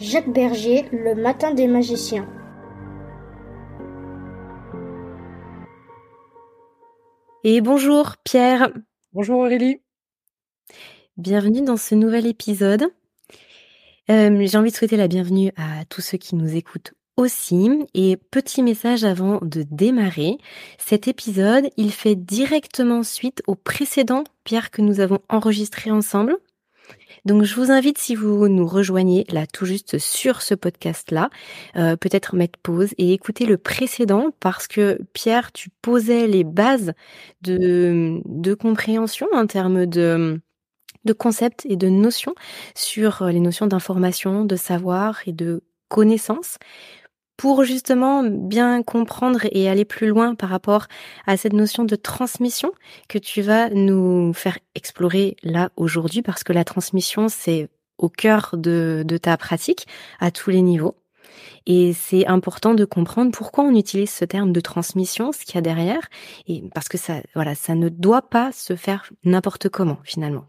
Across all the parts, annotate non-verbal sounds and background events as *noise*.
Jacques Berger, Le Matin des magiciens. Et bonjour Pierre. Bonjour Aurélie. Bienvenue dans ce nouvel épisode. Euh, j'ai envie de souhaiter la bienvenue à tous ceux qui nous écoutent aussi. Et petit message avant de démarrer, cet épisode, il fait directement suite au précédent, Pierre, que nous avons enregistré ensemble. Donc je vous invite, si vous nous rejoignez là tout juste sur ce podcast-là, euh, peut-être mettre pause et écouter le précédent parce que Pierre, tu posais les bases de, compréhension en termes de de concepts et de notions sur les notions d'information, de savoir et de connaissance pour justement bien comprendre et aller plus loin par rapport à cette notion de transmission que tu vas nous faire explorer là aujourd'hui parce que la transmission c'est au cœur de, ta pratique à tous les niveaux. Et c'est important de comprendre pourquoi on utilise ce terme de transmission, ce qu'il y a derrière, et parce que ça, voilà, ça ne doit pas se faire n'importe comment finalement.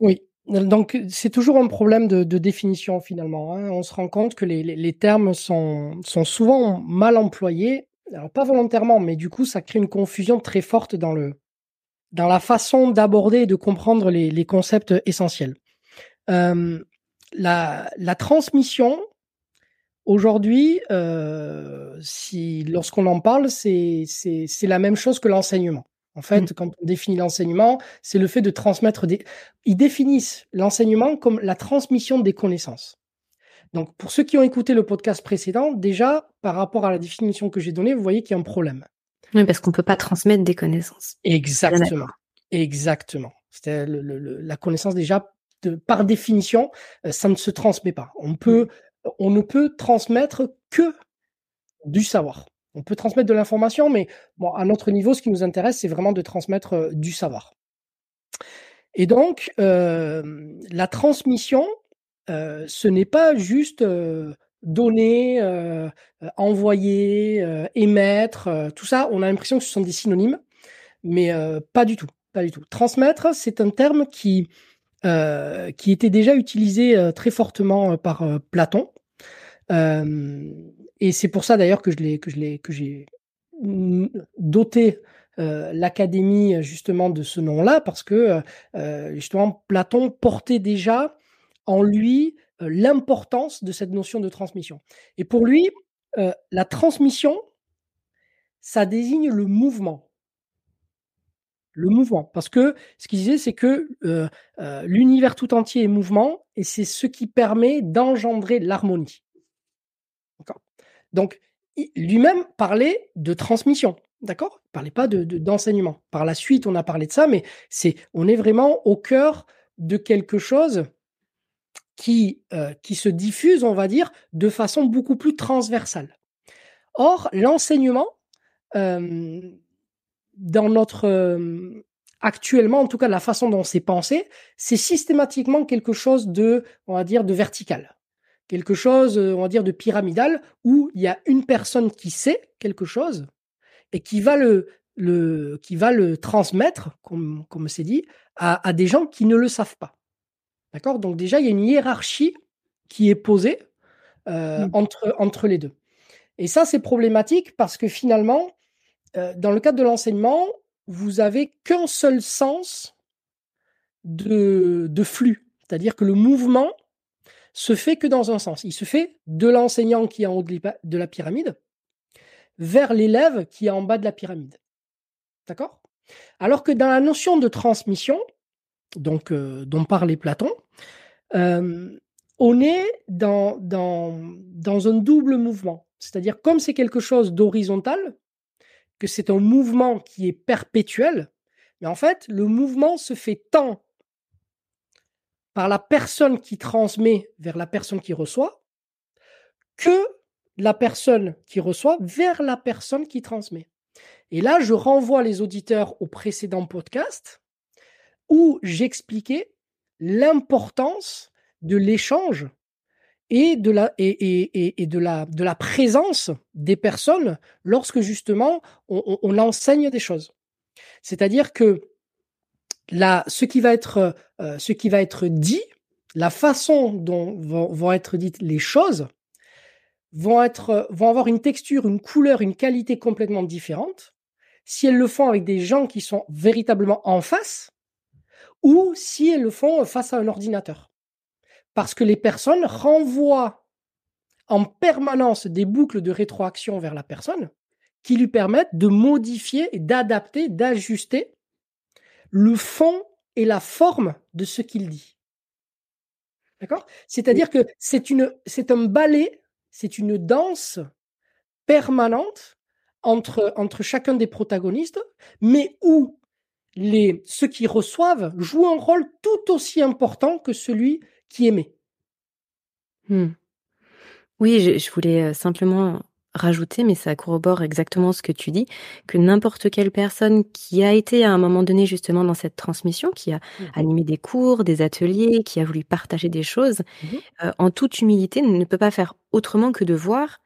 Oui, donc c'est toujours un problème de, définition finalement. Hein. On se rend compte que les, termes sont, souvent mal employés, alors pas volontairement, mais du coup ça crée une confusion très forte dans, le, dans la façon d'aborder et de comprendre les, concepts essentiels. Euh, la, la, transmission, aujourd'hui, euh, si, lorsqu'on en parle, c'est la même chose que l'enseignement. En fait, mmh. quand on définit l'enseignement, c'est le fait de transmettre des. Ils définissent l'enseignement comme la transmission des connaissances. Donc, pour ceux qui ont écouté le podcast précédent, déjà, par rapport à la définition que j'ai donnée, vous voyez qu'il y a un problème. Oui, parce qu'on ne peut pas transmettre des connaissances. Exactement. Exactement. C'était la connaissance déjà, de, par définition, euh, ça ne se transmet pas. On, peut, mmh. on ne peut transmettre que du savoir. On peut transmettre de l'information, mais bon, à notre niveau, ce qui nous intéresse, c'est vraiment de transmettre euh, du savoir. Et donc, euh, la transmission, euh, ce n'est pas juste donner, envoyer, émettre, tout ça. On a l'impression que ce sont des synonymes, mais pas du tout, pas du tout. Transmettre, c'est un terme qui qui était déjà utilisé très fortement par Platon. Et c'est pour ça d'ailleurs que je l'ai que je l'ai que j'ai doté l'académie justement de ce nom-là parce que justement Platon portait déjà en lui l'importance de cette notion de transmission. Et pour lui, la transmission, ça désigne le mouvement. Le mouvement. Parce que ce qu'il disait, c'est que l'univers tout entier est mouvement et c'est ce qui permet d'engendrer l'harmonie. Donc, lui-même parlait de transmission. D'accord? Il parlait pas de, d'enseignement. Par la suite, on a parlé de ça, mais c'est, on est vraiment au cœur de quelque chose qui, euh, qui se diffuse, on va dire, de façon beaucoup plus transversale. Or, l'enseignement, dans notre actuellement, en tout cas, la façon dont c'est pensé, c'est systématiquement quelque chose de, on va dire, de vertical, quelque chose, on va dire, de pyramidal, où il y a une personne qui sait quelque chose et qui va le, le, qui va le transmettre, comme, comme c'est dit, à, à, des gens qui ne le savent pas. D'accord? Donc déjà, il y a une hiérarchie qui est posée euh, mmh. entre, entre les deux. Et ça, c'est problématique parce que finalement, euh, dans le cadre de l'enseignement, vous avez qu'un seul sens de, de flux. C'est-à-dire que le mouvement se fait que dans un sens. Il se fait de l'enseignant qui est en haut de la pyramide vers l'élève qui est en bas de la pyramide. D'accord? Alors que dans la notion de transmission, donc euh, dont parlait Platon, euh, on est dans, dans, dans un double mouvement. C'est-à-dire comme c'est quelque chose d'horizontal, que c'est un mouvement qui est perpétuel, mais en fait, le mouvement se fait tant par la personne qui transmet vers la personne qui reçoit, que la personne qui reçoit vers la personne qui transmet. Et là, je renvoie les auditeurs au précédent podcast où j'expliquais l'importance de l'échange et de la et, et, de la de la présence des personnes lorsque justement on, enseigne des choses. C'est-à-dire que ce qui va être euh, ce qui va être dit, la façon dont vont, être dites les choses, vont être vont avoir une texture, une couleur, une qualité complètement différente si elles le font avec des gens qui sont véritablement en face ou si elles le font face à un ordinateur. Parce que les personnes renvoient en permanence des boucles de rétroaction vers la personne qui lui permettent de modifier, d'adapter, d'ajuster le fond et la forme de ce qu'il dit. D'accord? C'est-à-dire que c'est une, c'est un ballet, c'est une danse permanente entre, entre chacun des protagonistes, mais où les, ceux qui reçoivent jouent un rôle tout aussi important que celui qui émet. Hmm. Oui, je, voulais euh, simplement rajouter, mais ça corrobore exactement ce que tu dis, que n'importe quelle personne qui a été à un moment donné justement dans cette transmission, qui a mmh. animé des cours, des ateliers, qui a voulu partager des choses, mmh euh, en toute humilité, ne peut pas faire autrement que de voir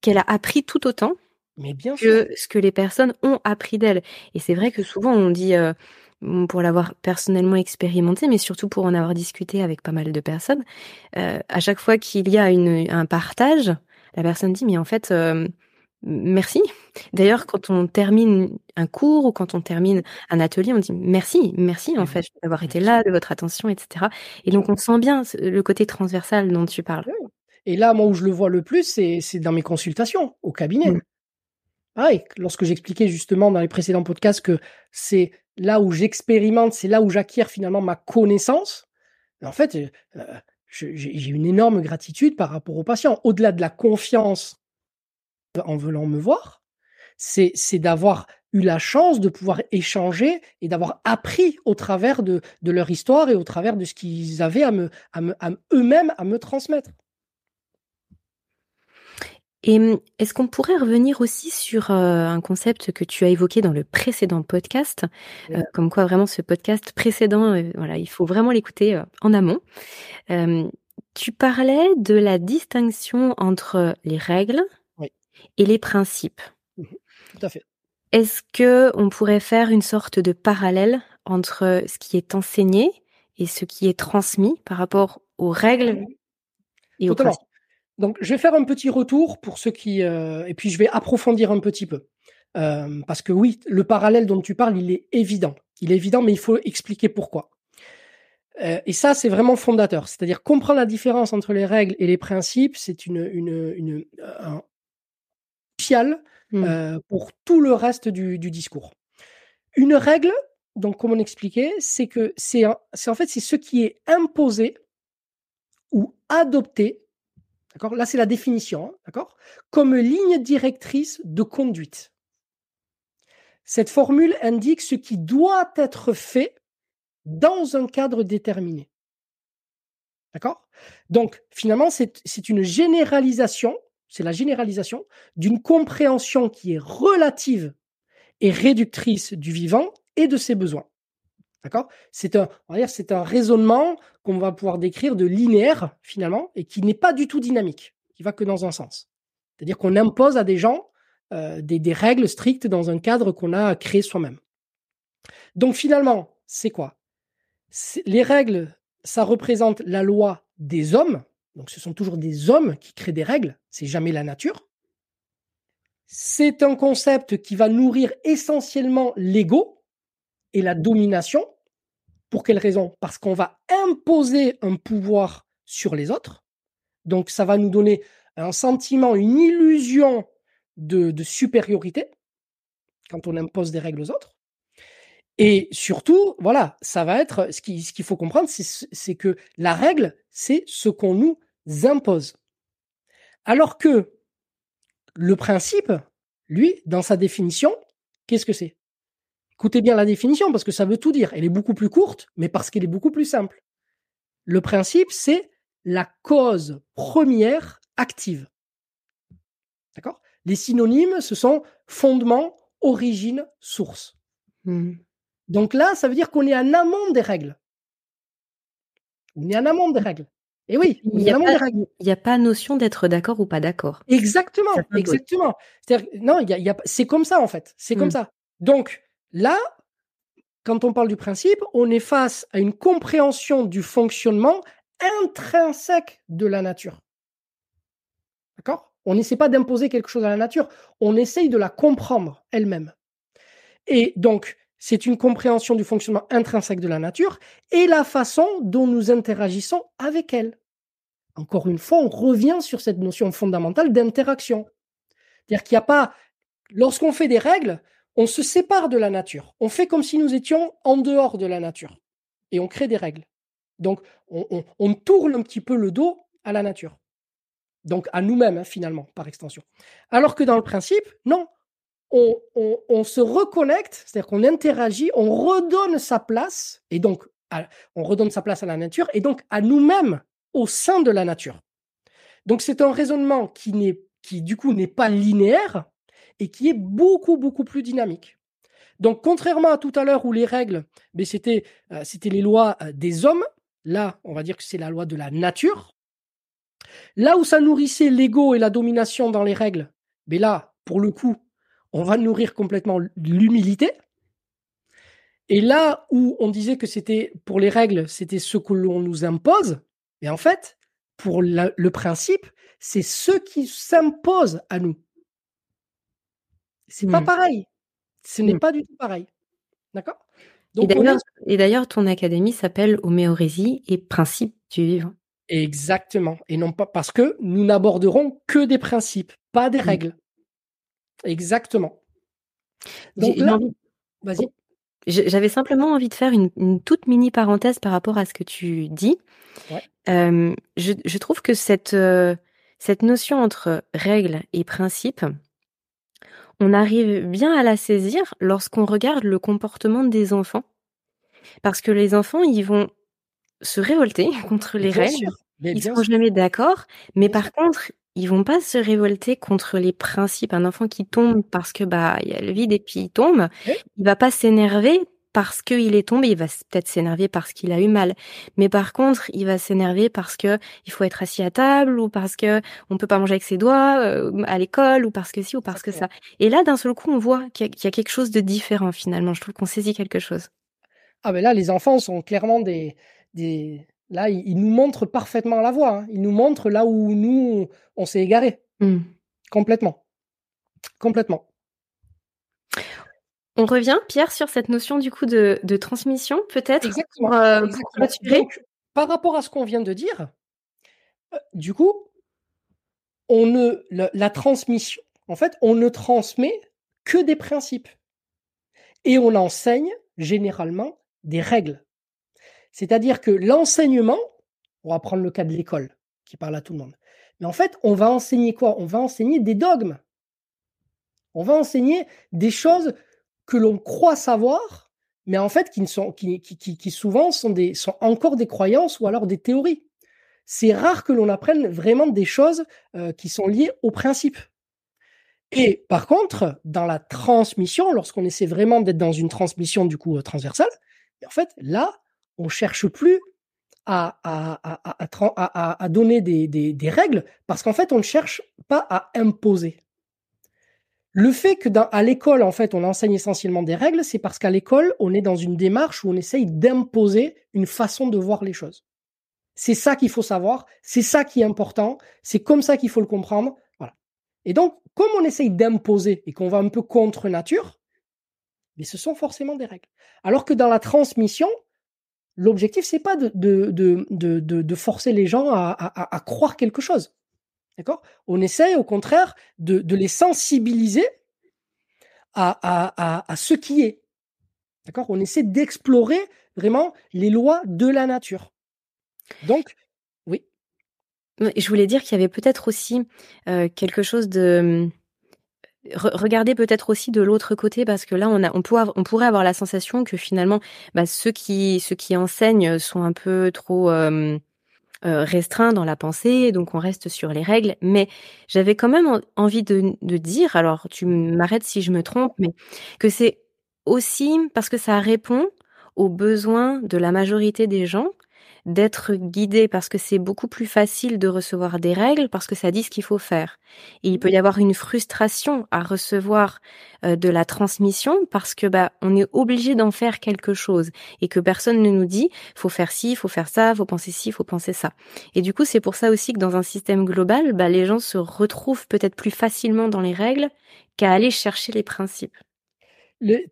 qu'elle a appris tout autant mais bien que ce que les personnes ont appris d'elle. Et c'est vrai que souvent on dit, euh, pour l'avoir personnellement expérimenté, mais surtout pour en avoir discuté avec pas mal de personnes, euh, à chaque fois qu'il y a une, un partage, la personne dit mais en fait euh, merci. D'ailleurs, quand on termine un cours ou quand on termine un atelier, on dit merci, merci en fait d'avoir été là, de votre attention, etc. Et donc on sent bien le côté transversal dont tu parles. Et là, moi où je le vois le plus, c'est dans mes consultations au cabinet. Mmh. Pareil, lorsque j'expliquais justement dans les précédents podcasts que c'est là où j'expérimente, c'est là où j'acquiers finalement ma connaissance, en fait, euh, j'ai une énorme gratitude par rapport aux patients. Au-delà de la confiance en venant me voir, c'est d'avoir eu la chance de pouvoir échanger et d'avoir appris au travers de, leur histoire et au travers de ce qu'ils avaient à eux-mêmes à me transmettre. Et hum, est-ce qu'on pourrait revenir aussi sur euh, un concept que tu as évoqué dans le précédent podcast, euh, comme quoi vraiment ce podcast précédent, euh, voilà, il faut vraiment l'écouter en amont. tu parlais de la distinction entre les règles et les principes. Mmh Tout à fait. Est-ce que on pourrait faire une sorte de parallèle entre ce qui est enseigné et ce qui est transmis par rapport aux règles et aux principes? Donc, je vais faire un petit retour pour ceux qui, euh, et puis je vais approfondir un petit peu, euh, parce que oui, le parallèle dont tu parles, il est évident. Il est évident, mais il faut expliquer pourquoi. Euh, et ça, c'est vraiment fondateur. C'est-à-dire comprendre la différence entre les règles et les principes, c'est une, une, une un, crucial Mmh. pour tout le reste du, du discours. Une règle, donc comme on expliquait, c'est que c'est en fait c'est ce qui est imposé ou adopté, d'accord? Là c'est la définition, hein, d'accord? Comme ligne directrice de conduite. Cette formule indique ce qui doit être fait dans un cadre déterminé. D'accord? Donc, finalement, c'est une généralisation, c'est la généralisation d'une compréhension qui est relative et réductrice du vivant et de ses besoins. C'est un, raisonnement qu'on va pouvoir décrire de linéaire, finalement, et qui n'est pas du tout dynamique, qui va que dans un sens. C'est-à-dire qu'on impose à des gens euh, des, règles strictes dans un cadre qu'on a créé soi-même. Donc finalement, c'est quoi? Les règles, ça représente la loi des hommes. Donc ce sont toujours des hommes qui créent des règles, c'est jamais la nature. C'est un concept qui va nourrir essentiellement l'ego et la domination. Pour quelle raison? Parce qu'on va imposer un pouvoir sur les autres. Donc ça va nous donner un sentiment, une illusion de, supériorité quand on impose des règles aux autres. Et surtout, voilà, ça va être ce qu'il faut comprendre, c'est que la règle, c'est ce qu'on nous impose. Alors que le principe, lui, dans sa définition, qu'est-ce que c'est? Écoutez bien la définition parce que ça veut tout dire. Elle est beaucoup plus courte, mais parce qu'elle est beaucoup plus simple. Le principe, c'est la cause première active. D'accord? Les synonymes, ce sont fondement, origine, source. Mmh. Donc là, ça veut dire qu'on est en amont des règles. On est en amont des règles. Et oui, il n'y a, a, pas notion d'être d'accord ou pas d'accord. Exactement, exactement. Non, y a, c'est comme ça en fait. C'est comme mmh. ça. Donc là, quand on parle du principe, on est face à une compréhension du fonctionnement intrinsèque de la nature. D'accord? On n'essaie pas d'imposer quelque chose à la nature, on essaye de la comprendre elle-même. Et donc, c'est une compréhension du fonctionnement intrinsèque de la nature et la façon dont nous interagissons avec elle. Encore une fois, on revient sur cette notion fondamentale d'interaction. C'est-à-dire qu'il n'y a pas, lorsqu'on fait des règles, on se sépare de la nature. On fait comme si nous étions en dehors de la nature. Et on crée des règles. Donc, on, tourne un petit peu le dos à la nature donc à nous-mêmes hein, finalement, par extension. Alors que dans le principe, non, on, se reconnecte, c'est-à-dire qu'on interagit, on redonne sa place, et donc on redonne sa place à la nature, et donc à nous-mêmes au sein de la nature. Donc c'est un raisonnement qui, qui du coup n'est pas linéaire et qui est beaucoup, beaucoup plus dynamique. Donc contrairement à tout à l'heure où les règles, mais c'était, euh, c'était les lois euh, des hommes, là on va dire que c'est la loi de la nature, Là où ça nourrissait l'ego et la domination dans les règles, mais là, pour le coup, on va nourrir complètement l'humilité. Et là où on disait que c'était pour les règles, c'était ce que l'on nous impose, et en fait, pour le principe, c'est ce qui s'impose à nous. C'est pas mmh. pareil. Ce n'est mmh. pas du tout pareil. D'accord? Et d'ailleurs, ton académie s'appelle Homéorésie et Principe du vivant. Exactement. Et non pas parce que nous n'aborderons que des principes, pas des règles. Exactement. Donc vas-y. J'avais simplement envie de faire une, toute mini parenthèse par rapport à ce que tu dis. je, trouve que cette, cette notion entre règles et principes, on arrive bien à la saisir lorsqu'on regarde le comportement des enfants. Parce que les enfants, ils vont se révolter *laughs* contre les règles. ils seront jamais d'accord, mais par contre, ils vont pas se révolter contre les principes. Un enfant qui tombe parce que bah il y a le vide et puis il tombe, il va pas s'énerver parce qu'il est tombé. Il va peut-être s'énerver parce qu'il a eu mal, mais par contre, il va s'énerver parce que il faut être assis à table ou parce que on peut pas manger avec ses doigts euh, à l'école ou parce que si ou parce que ça. Et là, d'un seul coup, on voit qu'il y, a quelque chose de différent finalement. Je trouve qu'on saisit quelque chose. Ah ben là, les enfants sont clairement des Là, il, nous montre parfaitement la voie. Hein. Il nous montre là où nous, on s'est égaré. Mmh. Complètement. Complètement. On revient, Pierre, sur cette notion du coup de, transmission, peut-être Exactement. Euh, par rapport à ce qu'on vient de dire, euh, du coup, on ne, la, transmission, en fait, on ne transmet que des principes. Et on enseigne généralement des règles. C'est-à-dire que l'enseignement, on va prendre le cas de l'école, qui parle à tout le monde. Mais en fait, on va enseigner quoi? On va enseigner des dogmes. On va enseigner des choses que l'on croit savoir, mais en fait qui, souvent sont, encore des croyances ou alors des théories. C'est rare que l'on apprenne vraiment des choses euh, qui sont liées aux principes. Et par contre, dans la transmission, lorsqu'on essaie vraiment d'être dans une transmission du coup euh, transversale, en fait, là, on cherche plus à, donner des, règles parce qu'en fait, on ne cherche pas à imposer. Le fait que à l'école, en fait, on enseigne essentiellement des règles, c'est parce qu'à l'école, on est dans une démarche où on essaye d'imposer une façon de voir les choses. C'est ça qu'il faut savoir, c'est ça qui est important, c'est comme ça qu'il faut le comprendre. Voilà. Et donc, comme on essaye d'imposer et qu'on va un peu contre nature, mais ce sont forcément des règles. Alors que dans la transmission, l'objectif, c'est pas de, forcer les gens à croire quelque chose. On essaye au contraire de, les sensibiliser à, ce qui est. D'accord? On essaie d'explorer vraiment les lois de la nature. Donc, oui. Je voulais dire qu'il y avait peut-être aussi euh, quelque chose de. regardez peut-être aussi de l'autre côté parce que là on pourrait avoir la sensation que finalement bah, ceux qui enseignent sont un peu trop euh, restreint dans la pensée, donc on reste sur les règles. Mais j'avais quand même envie de, de dire, alors tu m'arrêtes si je me trompe, mais que c'est aussi parce que ça répond aux besoins de la majorité des gens d'être guidé parce que c'est beaucoup plus facile de recevoir des règles parce que ça dit ce qu'il faut faire. Il peut y avoir une frustration à recevoir euh, de la transmission parce que bah on est obligé d'en faire quelque chose et que personne ne nous dit faut faire ci, faut faire ça, faut penser ci, faut penser ça. Et du coup, c'est pour ça aussi que dans un système global, bah les gens se retrouvent peut-être plus facilement dans les règles qu'à aller chercher les principes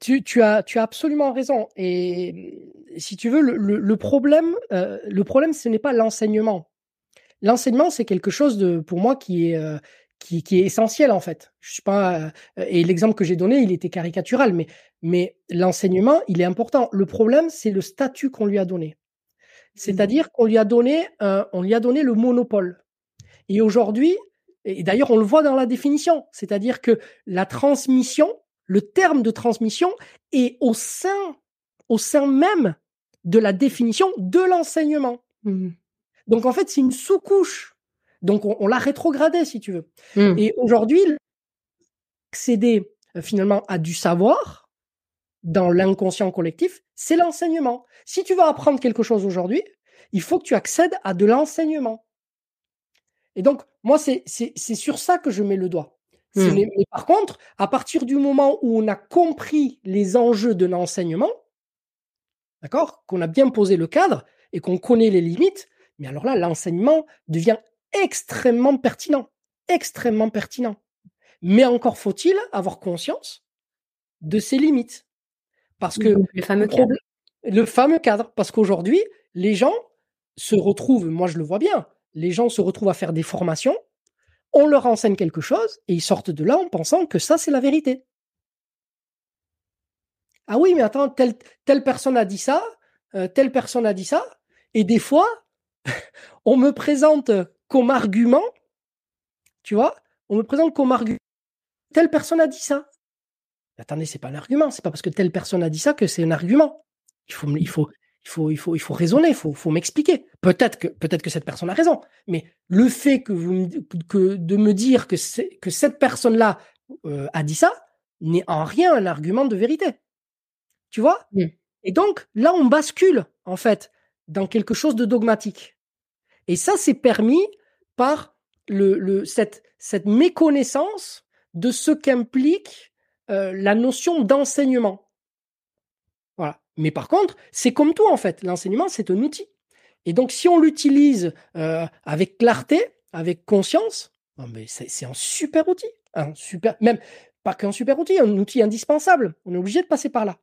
tu, as, tu as absolument raison. Et si tu veux, le, problème, euh, le problème, ce n'est pas l'enseignement. L'enseignement, c'est quelque chose de, pour moi, qui est, euh, qui, est essentiel en fait. Je suis pas, euh, et l'exemple que j'ai donné, il était caricatural, mais, mais l'enseignement, il est important. Le problème, c'est le statut qu'on lui a donné. C'est-à-dire qu'on lui a donné, on lui a donné le monopole. Et aujourd'hui, et d'ailleurs, on le voit dans la définition, c'est-à-dire que la transmission, le terme de transmission est au sein, au sein même de la définition de l'enseignement. Mmh. Donc en fait, c'est une sous-couche. Donc on, l'a rétrogradé, si tu veux. Mmh. Et aujourd'hui, accéder euh, finalement à du savoir dans l'inconscient collectif, c'est l'enseignement. Si tu veux apprendre quelque chose aujourd'hui, il faut que tu accèdes à de l'enseignement. Et donc, moi, c'est sur ça que je mets le doigt. Mais par contre, à partir du moment où on a compris les enjeux de l'enseignement, d'accord, qu'on a bien posé le cadre et qu'on connaît les limites, mais alors là, l'enseignement devient extrêmement pertinent, extrêmement pertinent. Mais encore faut-il avoir conscience de ses limites. Parce que le fameux cadre. Le fameux cadre. Parce qu'aujourd'hui, les gens se retrouvent, moi je le vois bien, les gens se retrouvent à faire des formations on leur enseigne quelque chose et ils sortent de là en pensant que ça, c'est la vérité. Ah oui, mais attends, telle, personne a dit ça, euh, telle personne a dit ça, et des fois, *laughs* on me présente comme argument, tu vois, on me présente comme argument, telle personne a dit ça. Attendez, c'est pas un argument, c'est pas parce que telle personne a dit ça que c'est un argument. Il faut, il faut, il faut, il faut raisonner, il faut, faut m'expliquer. Peut-être que, peut-être que cette personne a raison, mais le fait que vous, que de me dire que c'est, que cette personne-là euh, a dit ça n'est en rien un argument de vérité. Tu vois? Et donc là, on bascule en fait dans quelque chose de dogmatique. Et ça, c'est permis par le, le cette, cette méconnaissance de ce qu'implique euh, la notion d'enseignement. Mais par contre, c'est comme tout en fait. L'enseignement, c'est un outil. Et donc, si on l'utilise euh, avec clarté, avec conscience, c'est un super outil. Un super, même pas qu'un super outil, un outil indispensable. On est obligé de passer par là.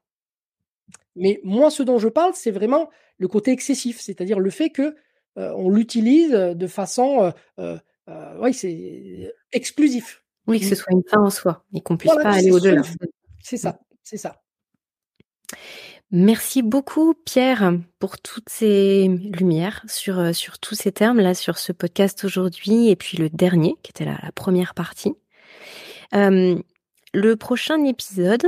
Mais moi, ce dont je parle, c'est vraiment le côté excessif, c'est-à-dire le fait que euh, on l'utilise de façon, euh, oui, c'est exclusif. Oui, que ce soit une fin en soi et qu'on puisse pas aller au-delà. C'est ça, c'est ça. Merci beaucoup Pierre pour toutes ces lumières sur, euh, sur tous ces termes là sur ce podcast aujourd'hui et puis le dernier qui était la, première partie. Euh, le prochain épisode,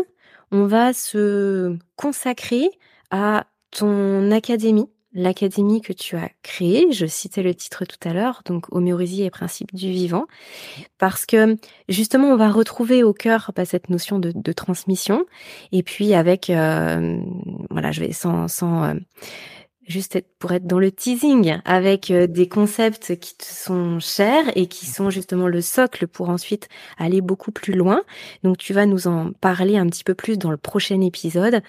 on va se consacrer à ton académie l'académie que tu as créée. Je citais le titre tout à l'heure, donc homéorésie et principe du vivant, parce que justement on va retrouver au cœur bah, cette notion de, transmission, et puis avec, euh, voilà, je vais sans, sans euh, juste être, pour être dans le teasing avec euh, des concepts qui te sont chers et qui sont justement le socle pour ensuite aller beaucoup plus loin. Donc tu vas nous en parler un petit peu plus dans le prochain épisode.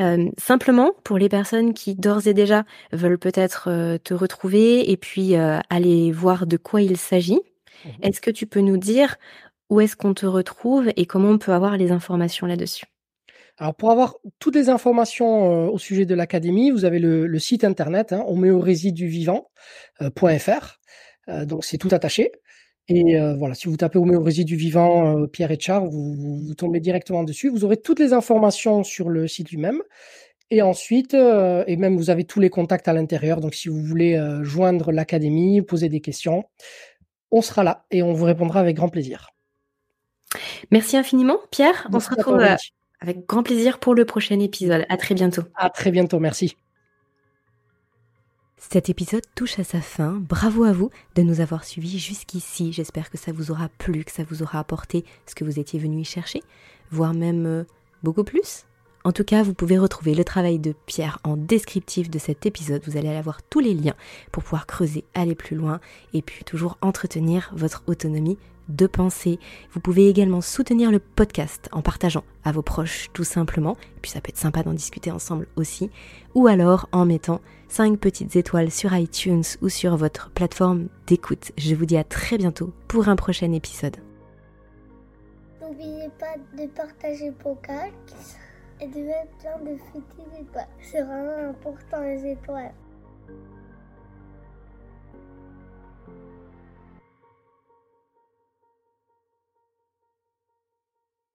Euh, simplement pour les personnes qui d'ores et déjà veulent peut-être euh, te retrouver et puis aller voir de quoi il s'agit. Mmh est-ce que tu peux nous dire où est-ce qu'on te retrouve et comment on peut avoir les informations là-dessus? Alors pour avoir toutes les informations euh, au sujet de l'académie, vous avez le, site internet hein, homéorésiduvivant.fr. Euh, euh, donc c'est tout attaché. Et voilà, si vous tapez homéorésie du vivant Pierre Etchard, vous, vous, tombez directement dessus. Vous aurez toutes les informations sur le site lui-même. Et ensuite, et même vous avez tous les contacts à l'intérieur. Donc si vous voulez joindre l'académie, poser des questions, on sera là et on vous répondra avec grand plaisir. Merci infiniment, Pierre. on se retrouve avec grand plaisir pour le prochain épisode. À très bientôt. À très bientôt, merci. Cet épisode touche à sa fin. Bravo à vous de nous avoir suivis jusqu'ici. J'espère que ça vous aura plu, que ça vous aura apporté ce que vous étiez venu y chercher, voire même euh, beaucoup plus. En tout cas, vous pouvez retrouver le travail de Pierre en descriptif de cet épisode. Vous allez avoir tous les liens pour pouvoir creuser, aller plus loin et puis toujours entretenir votre autonomie de penser. Vous pouvez également soutenir le podcast en partageant à vos proches tout simplement, puis ça peut être sympa d'en discuter ensemble aussi, ou alors en mettant 5 petites étoiles sur iTunes ou sur votre plateforme d'écoute. Je vous dis à très bientôt pour un prochain épisode. N'oubliez pas de partager le podcast et de mettre plein de petites étoiles. C'est vraiment important les étoiles.